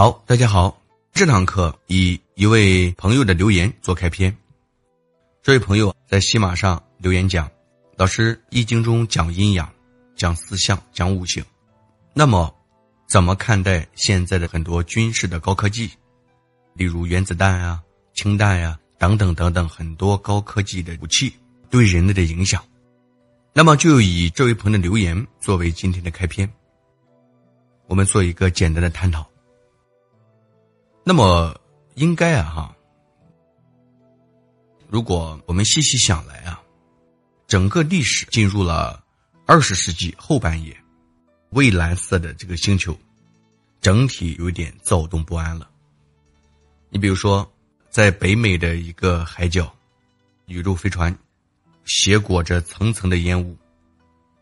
好，大家好，这堂课以一位朋友的留言做开篇。这位朋友在喜马上留言讲：“老师，《易经》中讲阴阳，讲四象，讲五行，那么怎么看待现在的很多军事的高科技，例如原子弹啊、氢弹呀等等等等很多高科技的武器对人类的影响？”那么就以这位朋友的留言作为今天的开篇，我们做一个简单的探讨。那么，应该啊哈，如果我们细细想来啊，整个历史进入了二十世纪后半叶，蔚蓝色的这个星球，整体有点躁动不安了。你比如说，在北美的一个海角，宇宙飞船携裹着层层的烟雾，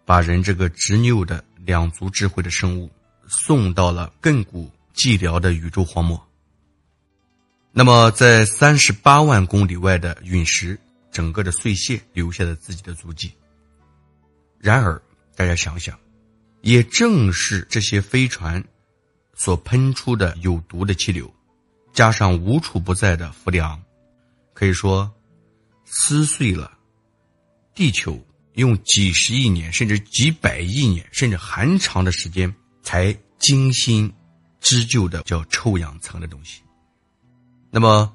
把人这个执拗的两足智慧的生物送到了亘古寂寥的宇宙荒漠。那么，在三十八万公里外的陨石，整个的碎屑留下了自己的足迹。然而，大家想想，也正是这些飞船所喷出的有毒的气流，加上无处不在的氟利昂，可以说撕碎了地球用几十亿年，甚至几百亿年，甚至很长的时间才精心织就的叫臭氧层的东西。那么，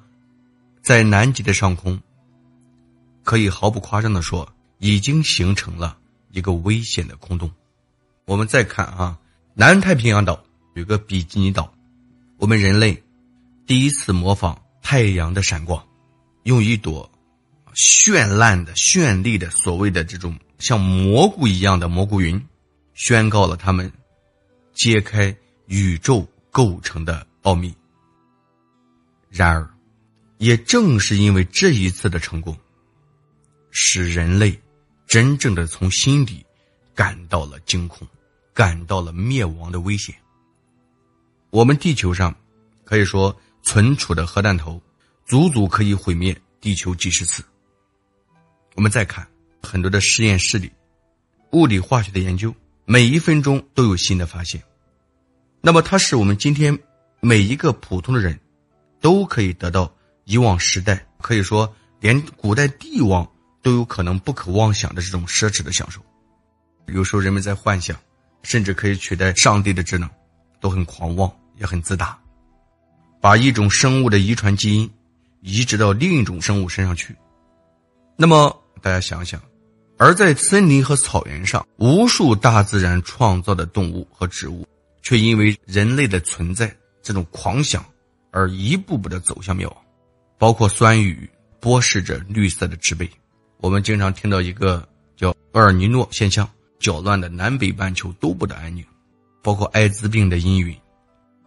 在南极的上空，可以毫不夸张的说，已经形成了一个危险的空洞。我们再看啊，南太平洋岛有个比基尼岛，我们人类第一次模仿太阳的闪光，用一朵绚烂的、绚丽的所谓的这种像蘑菇一样的蘑菇云，宣告了他们揭开宇宙构成的奥秘。然而，也正是因为这一次的成功，使人类真正的从心底感到了惊恐，感到了灭亡的危险。我们地球上可以说存储的核弹头，足足可以毁灭地球几十次。我们再看很多的实验室里，物理化学的研究，每一分钟都有新的发现。那么，它是我们今天每一个普通的人。都可以得到以往时代可以说连古代帝王都有可能不可妄想的这种奢侈的享受。有时候人们在幻想，甚至可以取代上帝的职能，都很狂妄，也很自大，把一种生物的遗传基因移植到另一种生物身上去。那么大家想想，而在森林和草原上，无数大自然创造的动物和植物，却因为人类的存在这种狂想。而一步步的走向灭亡，包括酸雨剥蚀着绿色的植被。我们经常听到一个叫厄尔尼诺现象，搅乱的南北半球都不得安宁。包括艾滋病的阴云，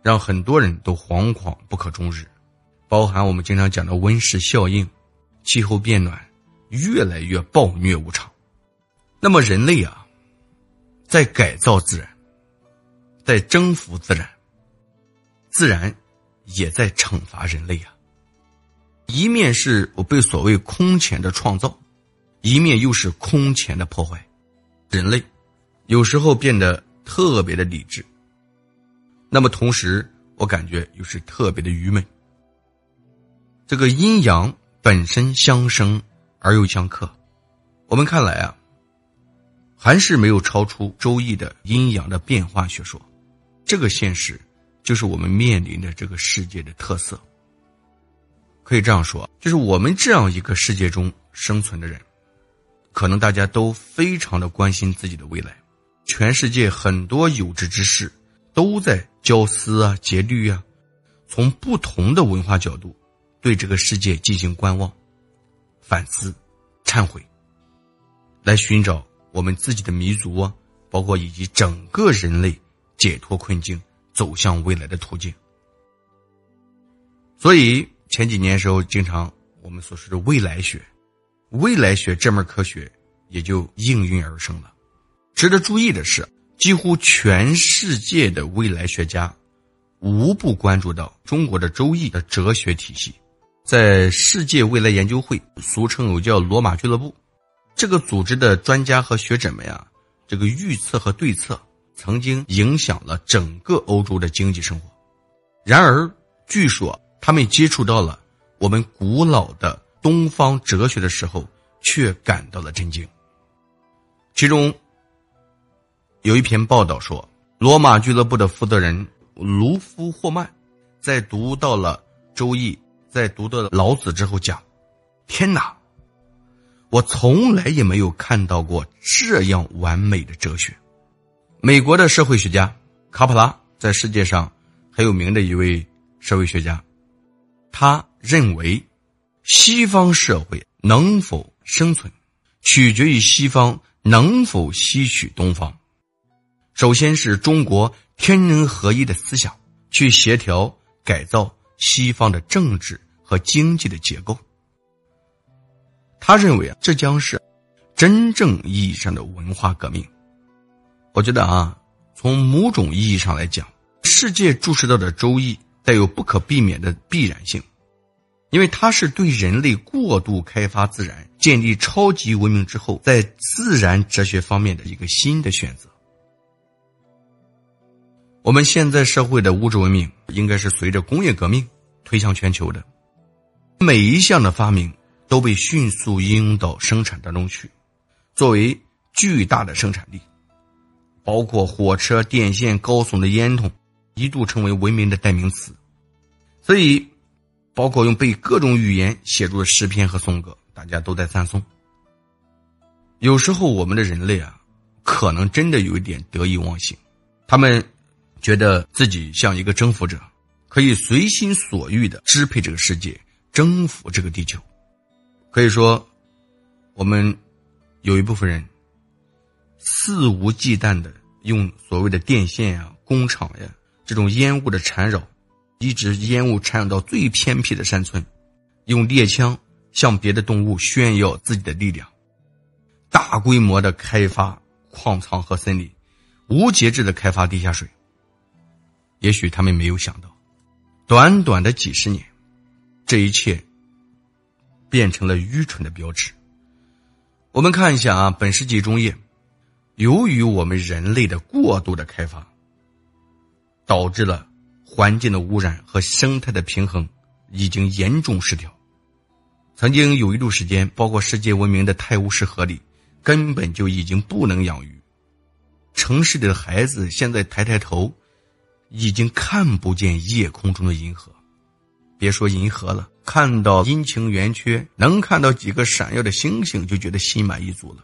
让很多人都惶恐不可终日。包含我们经常讲的温室效应，气候变暖越来越暴虐无常。那么人类啊，在改造自然，在征服自然，自然。也在惩罚人类啊！一面是我被所谓空前的创造，一面又是空前的破坏。人类有时候变得特别的理智，那么同时我感觉又是特别的愚昧。这个阴阳本身相生而又相克，我们看来啊，还是没有超出《周易》的阴阳的变化学说，这个现实。就是我们面临的这个世界的特色，可以这样说，就是我们这样一个世界中生存的人，可能大家都非常的关心自己的未来。全世界很多有志之士都在教思啊、节律啊，从不同的文化角度对这个世界进行观望、反思、忏悔，来寻找我们自己的民族啊，包括以及整个人类解脱困境。走向未来的途径，所以前几年时候，经常我们所说的未来学，未来学这门科学也就应运而生了。值得注意的是，几乎全世界的未来学家无不关注到中国的《周易》的哲学体系。在世界未来研究会，俗称有叫罗马俱乐部，这个组织的专家和学者们呀，这个预测和对策。曾经影响了整个欧洲的经济生活，然而，据说他们接触到了我们古老的东方哲学的时候，却感到了震惊。其中有一篇报道说，罗马俱乐部的负责人卢夫霍曼在读到了《周易》，在读到老子之后讲：“天哪，我从来也没有看到过这样完美的哲学。”美国的社会学家卡普拉在世界上很有名的一位。社会学家，他认为，西方社会能否生存，取决于西方能否吸取东方。首先是中国天人合一的思想，去协调改造西方的政治和经济的结构。他认为啊，这将是真正意义上的文化革命。我觉得啊，从某种意义上来讲，世界注视到的《周易》。带有不可避免的必然性，因为它是对人类过度开发自然、建立超级文明之后，在自然哲学方面的一个新的选择。我们现在社会的物质文明应该是随着工业革命推向全球的，每一项的发明都被迅速应用到生产当中去，作为巨大的生产力，包括火车、电线、高耸的烟囱。一度成为文明的代名词，所以，包括用被各种语言写出的诗篇和颂歌，大家都在赞颂。有时候，我们的人类啊，可能真的有一点得意忘形，他们觉得自己像一个征服者，可以随心所欲的支配这个世界，征服这个地球。可以说，我们有一部分人肆无忌惮的用所谓的电线呀、工厂呀。这种烟雾的缠绕，一直烟雾缠绕到最偏僻的山村，用猎枪向别的动物炫耀自己的力量，大规模的开发矿藏和森林，无节制的开发地下水。也许他们没有想到，短短的几十年，这一切变成了愚蠢的标志。我们看一下啊，本世纪中叶，由于我们人类的过度的开发。导致了环境的污染和生态的平衡已经严重失调。曾经有一度时间，包括世界闻名的泰晤士河里，根本就已经不能养鱼。城市里的孩子现在抬抬头，已经看不见夜空中的银河。别说银河了，看到阴晴圆缺，能看到几个闪耀的星星，就觉得心满意足了。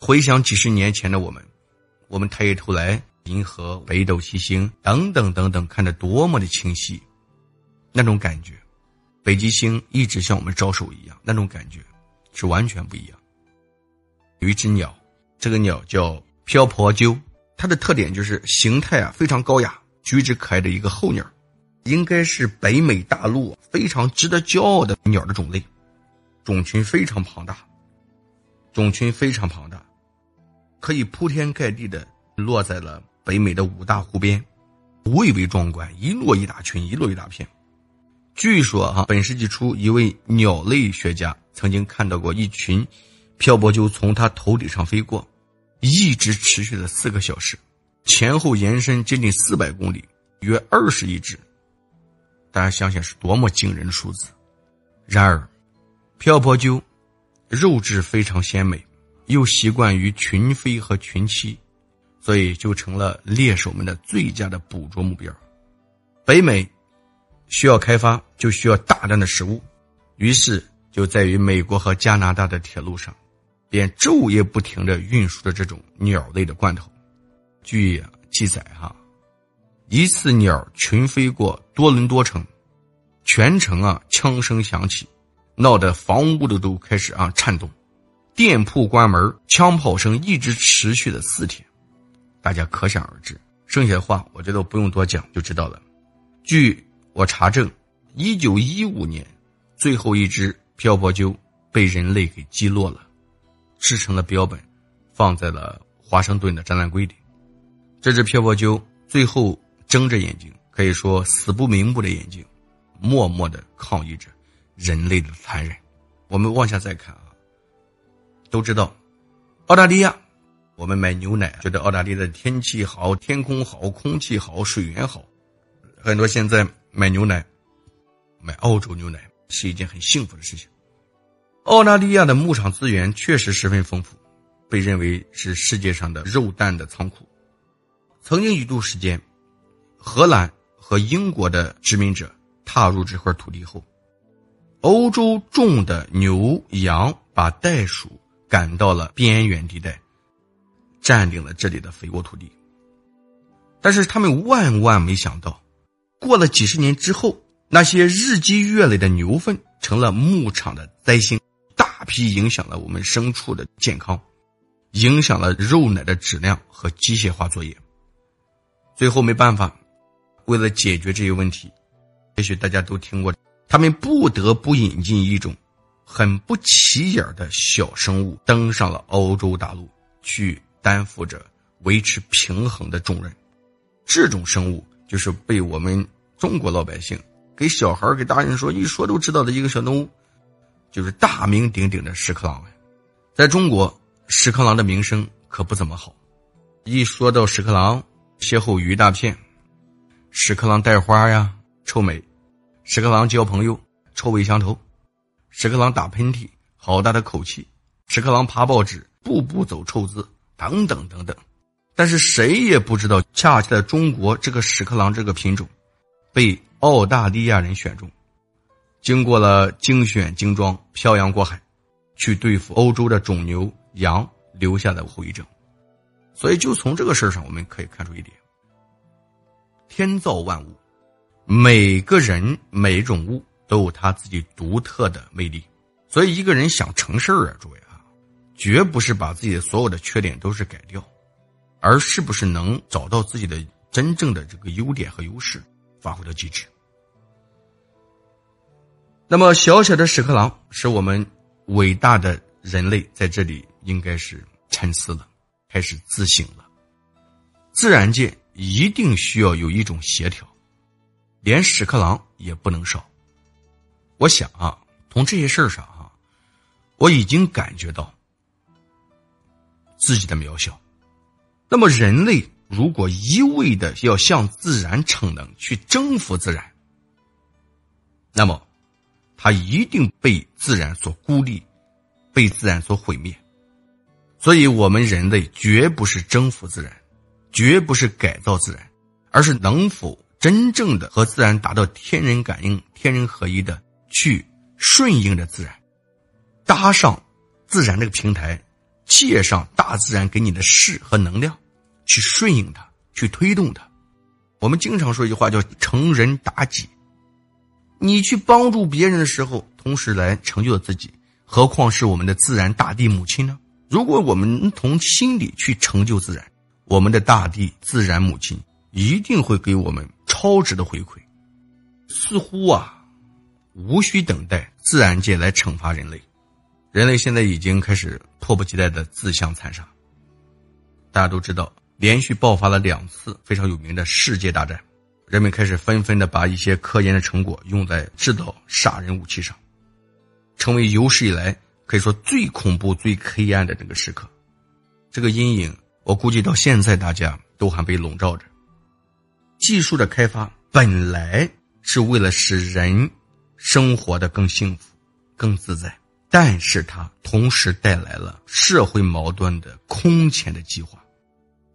回想几十年前的我们，我们抬起头来。银河、北斗七星等等等等，看得多么的清晰，那种感觉，北极星一直向我们招手一样，那种感觉是完全不一样。有一只鸟，这个鸟叫漂泊鸠，它的特点就是形态啊非常高雅、举止可爱的一个候鸟，应该是北美大陆非常值得骄傲的鸟的种类，种群非常庞大，种群非常庞大，可以铺天盖地的落在了。北美的五大湖边，蔚为壮观，一落一大群，一落一大片。据说哈，本世纪初，一位鸟类学家曾经看到过一群漂泊鸠从他头顶上飞过，一直持续了四个小时，前后延伸接近四百公里，约二十亿只。大家想想是多么惊人的数字。然而，漂泊鸠肉质非常鲜美，又习惯于群飞和群栖。所以就成了猎手们的最佳的捕捉目标。北美需要开发，就需要大量的食物，于是就在于美国和加拿大的铁路上，便昼夜不停的运输着这种鸟类的罐头。据记载，哈，一次鸟群飞过多伦多城，全城啊枪声响起，闹得房屋的都开始啊颤动，店铺关门，枪炮声一直持续了四天。大家可想而知，剩下的话我觉得不用多讲就知道了。据我查证，一九一五年，最后一只漂泊鸠被人类给击落了，制成了标本，放在了华盛顿的展览柜里。这只漂泊鸠最后睁着眼睛，可以说死不瞑目的眼睛，默默的抗议着人类的残忍。我们往下再看啊，都知道，澳大利亚。我们买牛奶，觉得澳大利亚的天气好，天空好，空气好，水源好，很多现在买牛奶，买澳洲牛奶是一件很幸福的事情。澳大利亚的牧场资源确实十分丰富，被认为是世界上的肉蛋的仓库。曾经一度时间，荷兰和英国的殖民者踏入这块土地后，欧洲种的牛羊把袋鼠赶到了边缘地带，占领了这里的肥沃土地。但是他们万万没想到，过了几十年之后，那些日积月累的牛粪成了牧场的灾星。大批影响了我们牲畜的健康，影响了肉奶的质量和机械化作业。最后没办法，为了解决这些问题，也许大家都听过，他们不得不引进一种很不起眼的小生物登上了欧洲大陆，去担负着维持平衡的重任。这种生物就是被我们中国老百姓给小孩给大人说一说都知道的一个小动物。就是大名鼎鼎的屎壳郎，在中国，屎壳郎的名声可不怎么好。一说到屎壳郎，歇后语一大片：屎壳郎带花呀，臭美；屎壳郎交朋友，臭味相投；屎壳郎打喷嚏，好大的口气；屎壳郎爬报纸，步步走臭字，等等等等。但是谁也不知道，恰恰在中国，这个屎壳郎这个品种，被澳大利亚人选中。经过了精选精装，漂洋过海，去对付欧洲的种牛羊留下的后遗症，所以就从这个事儿上，我们可以看出一点：天造万物，每个人每种物都有他自己独特的魅力。所以一个人想成事儿啊，诸位啊，绝不是把自己的所有的缺点都是改掉，而是不是能找到自己的真正的这个优点和优势，发挥到极致。那么小小的屎壳郎，使我们伟大的人类在这里应该是沉思了，开始自省了。自然界一定需要有一种协调，连屎壳郎也不能少。我想啊，从这些事儿上啊，我已经感觉到自己的渺小。那么人类如果一味的要向自然逞能，去征服自然，那么。他一定被自然所孤立，被自然所毁灭，所以，我们人类绝不是征服自然，绝不是改造自然，而是能否真正的和自然达到天人感应、天人合一的去顺应着自然，搭上自然这个平台，借上大自然给你的势和能量，去顺应它，去推动它。我们经常说一句话叫“成人达己”。你去帮助别人的时候，同时来成就了自己，何况是我们的自然大地母亲呢？如果我们从心里去成就自然，我们的大地自然母亲一定会给我们超值的回馈。似乎啊，无需等待自然界来惩罚人类，人类现在已经开始迫不及待的自相残杀。大家都知道，连续爆发了两次非常有名的世界大战。人们开始纷纷的把一些科研的成果用在制造杀人武器上，成为有史以来可以说最恐怖、最黑暗的这个时刻。这个阴影，我估计到现在大家都还被笼罩着。技术的开发本来是为了使人生活的更幸福、更自在，但是它同时带来了社会矛盾的空前的激化。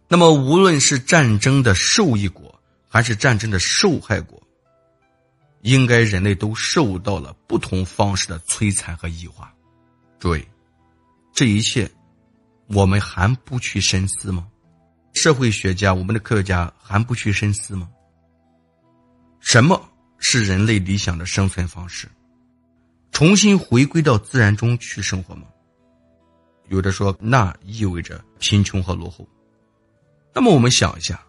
那么，无论是战争的受益国，还是战争的受害国，应该人类都受到了不同方式的摧残和异化。诸位，这一切，我们还不去深思吗？社会学家、我们的科学家还不去深思吗？什么是人类理想的生存方式？重新回归到自然中去生活吗？有的说，那意味着贫穷和落后。那么我们想一下。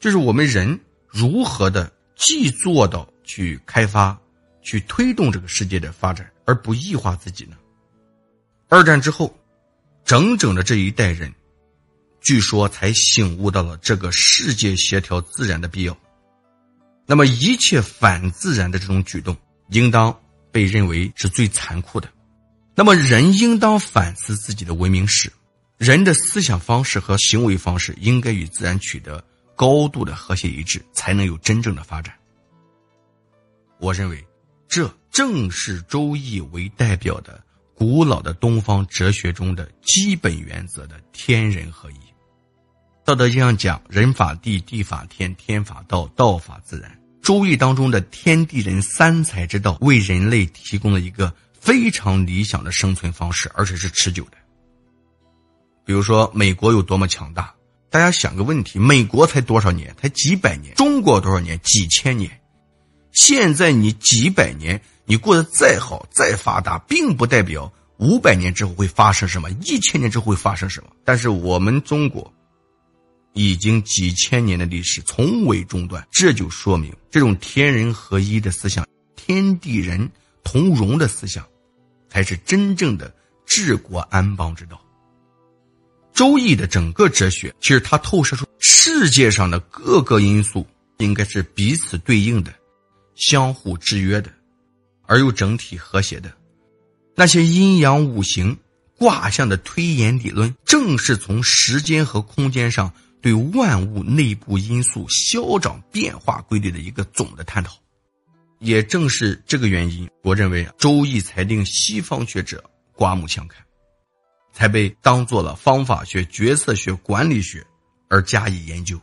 就是我们人如何的既做到去开发、去推动这个世界的发展，而不异化自己呢？二战之后，整整的这一代人，据说才醒悟到了这个世界协调自然的必要。那么，一切反自然的这种举动，应当被认为是最残酷的。那么，人应当反思自己的文明史，人的思想方式和行为方式应该与自然取得。高度的和谐一致，才能有真正的发展。我认为，这正是《周易》为代表的古老的东方哲学中的基本原则的天人合一。道德经上讲：“人法地，地法天，天法道，道法自然。”《周易》当中的天地人三才之道，为人类提供了一个非常理想的生存方式，而且是持久的。比如说，美国有多么强大？大家想个问题：美国才多少年？才几百年？中国多少年？几千年？现在你几百年，你过得再好、再发达，并不代表五百年之后会发生什么，一千年之后会发生什么。但是我们中国。已经几千年的历史从未中断，这就说明这种天人合一的思想、天地人同荣的思想，才是真正的治国安邦之道。周易的整个哲学，其实它透射出世界上的各个因素应该是彼此对应的、相互制约的，而又整体和谐的。那些阴阳五行、卦象的推演理论，正是从时间和空间上。对万物内部因素消长变化规律的一个总的探讨，也正是这个原因，我认为《周易》才令西方学者刮目相看，才被当做了方法学、决策学、管理学而加以研究。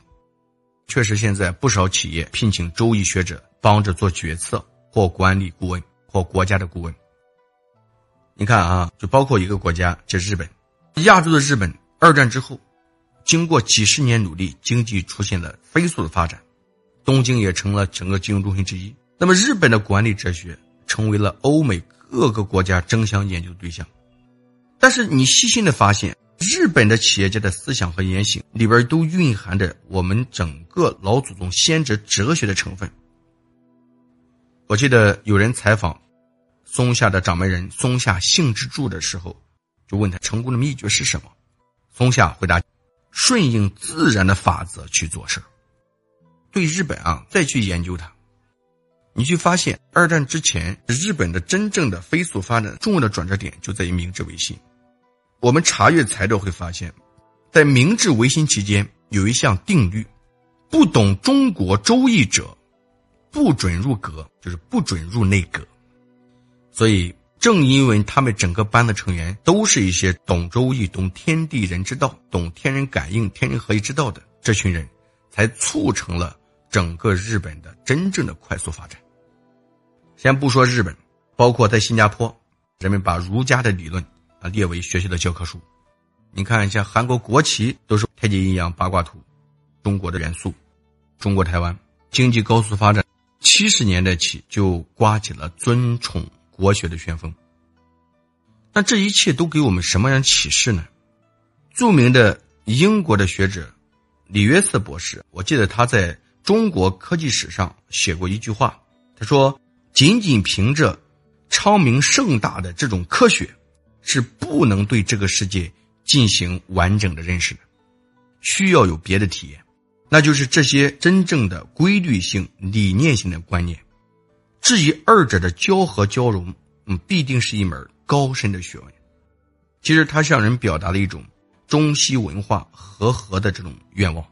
确实，现在不少企业聘请周易学者帮着做决策或管理顾问或国家的顾问。你看啊，就包括一个国家，叫日本，亚洲的日本，二战之后。经过几十年努力，经济出现了飞速的发展，东京也成了整个金融中心之一。那么，日本的管理哲学成为了欧美各个国家争相研究的对象。但是，你细心的发现，日本的企业家的思想和言行里边都蕴含着我们整个老祖宗先哲哲学的成分。我记得有人采访松下的掌门人松下幸之助的时候，就问他成功的秘诀是什么？松下回答。顺应自然的法则去做事对日本啊，再去研究它，你去发现二战之前日本的真正的飞速发展重要的转折点就在于明治维新。我们查阅材料会发现，在明治维新期间有一项定律：不懂中国周易者，不准入阁，就是不准入内阁。所以。正因为他们整个班的成员都是一些懂周易、懂天地人之道、懂天人感应、天人合一之道的这群人，才促成了整个日本的真正的快速发展。先不说日本，包括在新加坡，人们把儒家的理论啊列为学校的教科书。你看，像韩国国旗都是太极阴阳八卦图，中国的元素。中国台湾经济高速发展，七十年代起就刮起了尊崇。国学的旋风，那这一切都给我们什么样启示呢？著名的英国的学者李约瑟博士，我记得他在中国科技史上写过一句话，他说：“仅仅凭着昌明盛大的这种科学，是不能对这个世界进行完整的认识的，需要有别的体验，那就是这些真正的规律性、理念性的观念。”至于二者的交合交融，嗯，必定是一门高深的学问。其实，他向人表达了一种中西文化和合的这种愿望。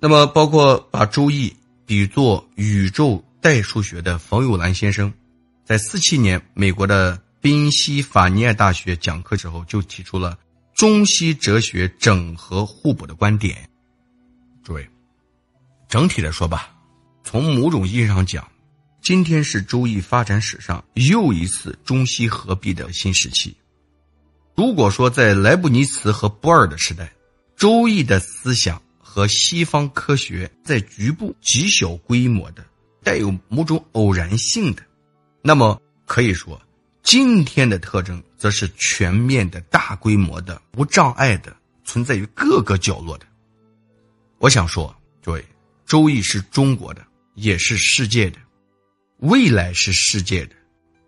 那么，包括把《周易》比作宇宙代数学的冯友兰先生，在四七年美国的宾夕法尼亚大学讲课时候，就提出了中西哲学整合互补的观点。诸位，整体来说吧，从某种意义上讲。今天是周易发展史上又一次中西合璧的新时期。如果说在莱布尼茨和波尔的时代，周易的思想和西方科学在局部极小规模的、带有某种偶然性的，那么可以说，今天的特征则是全面的、大规模的、无障碍的，存在于各个角落的。我想说，诸位，周易是中国的，也是世界的。未来是世界的，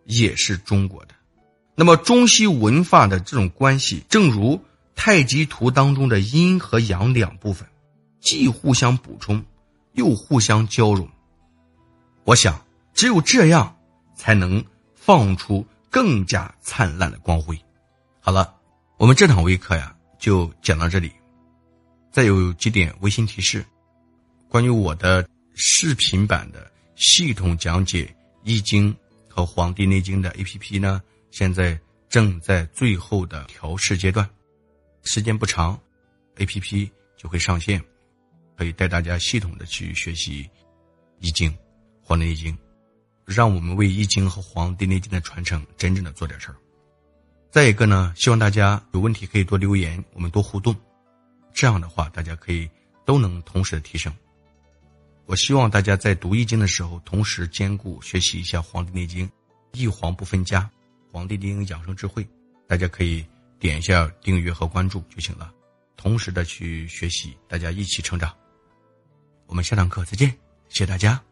也是中国的。那么中西文化的这种关系，正如太极图当中的阴和阳两部分，既互相补充，又互相交融。我想，只有这样，才能放出更加灿烂的光辉。好了，我们这堂微课呀，就讲到这里。再有几点微信提示：关于我的视频版的系统讲解《易经》和《黄帝内经》的 APP 呢，现在正在最后的调试阶段，时间不长，APP 就会上线，可以带大家系统的去学习《易经》《黄帝内经》，让我们为《易经》和《黄帝内经》的传承真正的做点事儿。再一个呢，希望大家有问题可以多留言，我们多互动，这样的话大家可以都能同时的提升。我希望大家在读易经的时候，同时兼顾学习一下《黄帝内经》，一黄不分家，《黄帝内经》养生智慧，大家可以点一下订阅和关注就行了，同时的去学习，大家一起成长。我们下堂课再见，谢谢大家。